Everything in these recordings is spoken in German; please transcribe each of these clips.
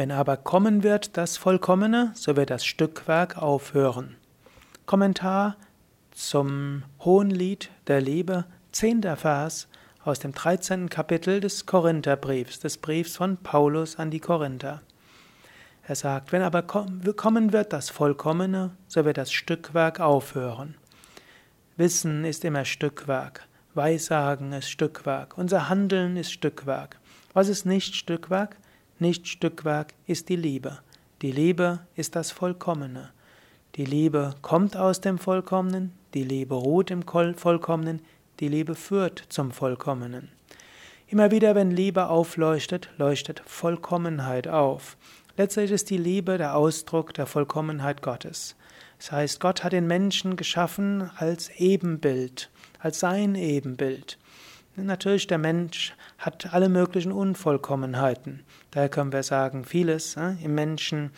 Wenn aber kommen wird das Vollkommene, so wird das Stückwerk aufhören. Kommentar zum Hohenlied der Liebe, zehnter Vers aus dem 13. Kapitel des Korintherbriefs, des Briefs von Paulus an die Korinther. Er sagt, wenn aber kommen wird das Vollkommene, so wird das Stückwerk aufhören. Wissen ist immer Stückwerk, Weissagen ist Stückwerk, unser Handeln ist Stückwerk. Was ist nicht Stückwerk? Nicht Stückwerk ist die Liebe. Die Liebe ist das Vollkommene. Die Liebe kommt aus dem Vollkommenen, die Liebe ruht im Vollkommenen, die Liebe führt zum Vollkommenen. Immer wieder, wenn Liebe aufleuchtet, leuchtet Vollkommenheit auf. Letztlich ist die Liebe der Ausdruck der Vollkommenheit Gottes. Das heißt, Gott hat den Menschen geschaffen als Ebenbild, als sein Ebenbild. Natürlich, der Mensch hat alle möglichen Unvollkommenheiten. Daher können wir sagen, vieles äh, im Menschen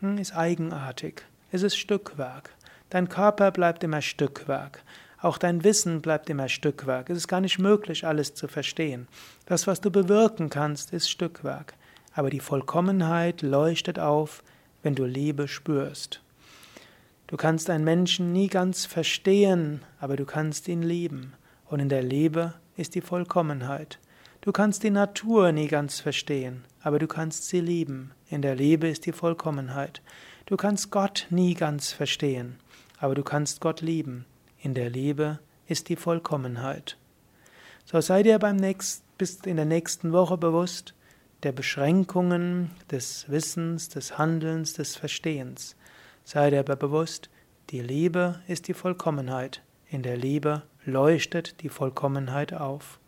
hm, ist eigenartig. Es ist Stückwerk. Dein Körper bleibt immer Stückwerk. Auch dein Wissen bleibt immer Stückwerk. Es ist gar nicht möglich, alles zu verstehen. Das, was du bewirken kannst, ist Stückwerk. Aber die Vollkommenheit leuchtet auf, wenn du Liebe spürst. Du kannst einen Menschen nie ganz verstehen, aber du kannst ihn lieben. Und in der Liebe ist die Vollkommenheit. Du kannst die Natur nie ganz verstehen, aber du kannst sie lieben. In der Liebe ist die Vollkommenheit. Du kannst Gott nie ganz verstehen, aber du kannst Gott lieben. In der Liebe ist die Vollkommenheit. So sei dir beim nächsten, bist in der nächsten Woche bewusst der Beschränkungen des Wissens, des Handelns, des Verstehens. Sei dir aber bewusst, die Liebe ist die Vollkommenheit. In der Liebe leuchtet die Vollkommenheit auf.